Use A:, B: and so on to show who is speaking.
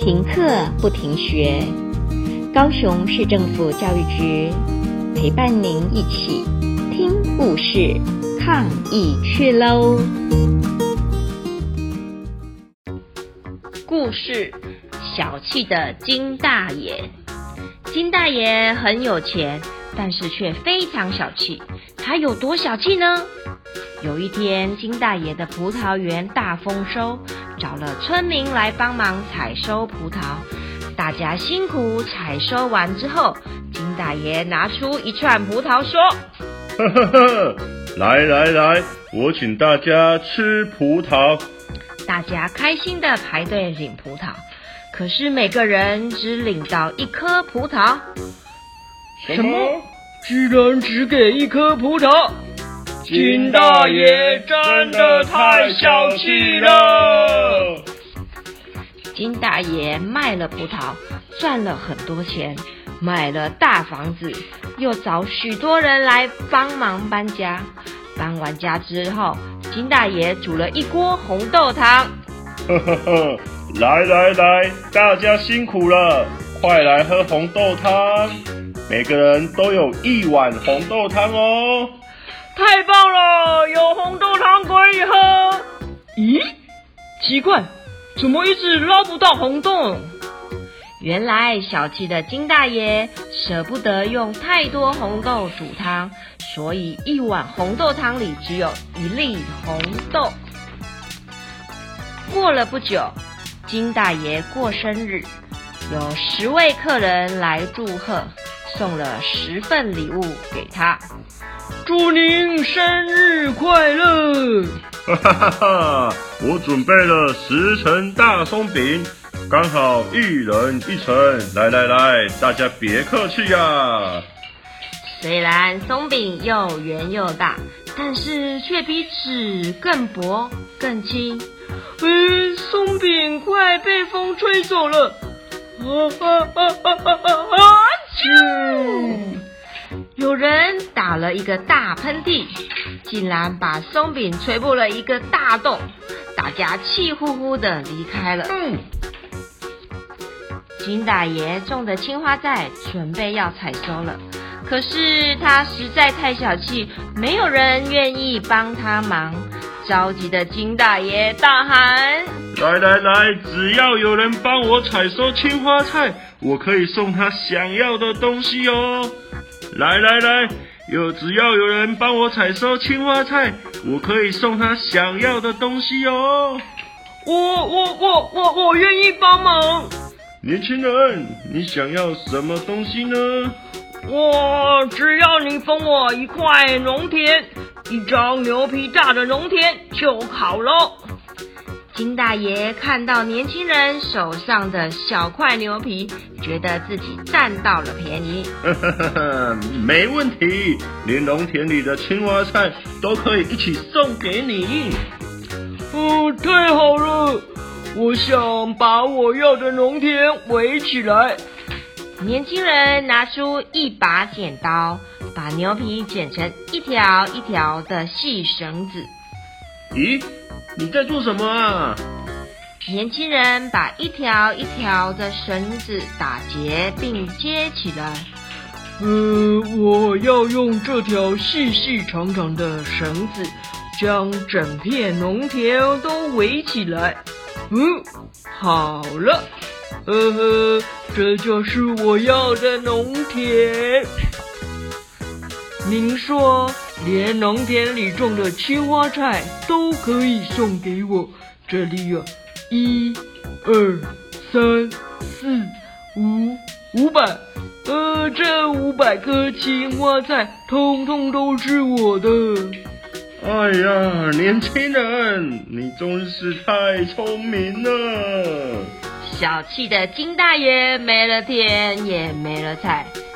A: 停课不停学，高雄市政府教育局陪伴您一起听故事、抗疫去喽！故事：小气的金大爷。金大爷很有钱，但是却非常小气。他有多小气呢？有一天，金大爷的葡萄园大丰收，找了村民来帮忙采收葡萄。大家辛苦采收完之后，金大爷拿出一串葡萄说：“
B: 呵呵呵，来来来，我请大家吃葡萄。”
A: 大家开心的排队领葡萄，可是每个人只领到一颗葡萄。
C: 什么？居然只给一颗葡萄？金大爷真的太小气了！
A: 金大爷卖了葡萄，赚了很多钱，买了大房子，又找许多人来帮忙搬家。搬完家之后，金大爷煮了一锅红豆汤。
B: 呵呵呵，来来来，大家辛苦了，快来喝红豆汤，每个人都有一碗红豆汤哦。
C: 太棒了，有红豆汤可以喝。咦，奇怪，怎么一直捞不到红豆？
A: 原来小气的金大爷舍不得用太多红豆煮汤，所以一碗红豆汤里只有一粒红豆。过了不久，金大爷过生日，有十位客人来祝贺，送了十份礼物给他。
C: 祝您生日快乐！
B: 哈哈哈哈！我准备了十层大松饼，刚好一人一层。来来来，大家别客气呀。
A: 虽然松饼又圆又大，但是却比纸更薄更轻。
C: 嗯，松饼快被风吹走了。啊啊啊啊啊啊！啾！
A: 有人打了一个大喷嚏，竟然把松饼吹破了一个大洞，大家气呼呼的离开了。嗯，金大爷种的青花菜准备要采收了，可是他实在太小气，没有人愿意帮他忙。着急的金大爷大喊：“
B: 来来来，只要有人帮我采收青花菜，我可以送他想要的东西哦。”来来来，有只要有人帮我采收青花菜，我可以送他想要的东西哦。
C: 我我我我我愿意帮忙。
B: 年轻人，你想要什么东西呢？
C: 我只要你分我一块农田，一张牛皮大的农田就好喽。
A: 金大爷看到年轻人手上的小块牛皮，觉得自己占到了便宜。
B: 没问题，连农田里的青蛙菜都可以一起送给你。
C: 哦，太好了！我想把我要的农田围起来。
A: 年轻人拿出一把剪刀，把牛皮剪成一条一条的细绳子。
B: 咦？你在做什么啊？
A: 年轻人把一条一条的绳子打结并接起来。
C: 呃，我要用这条细细长长的绳子将整片农田都围起来。嗯，好了，呵呵，这就是我要的农田。您说？连农田里种的青花菜都可以送给我，这里有一、二、三、四、五，五百。呃，这五百颗青花菜通通都是我的。
B: 哎呀，年轻人，你真是太聪明了！
A: 小气的金大爷没了田也没了菜，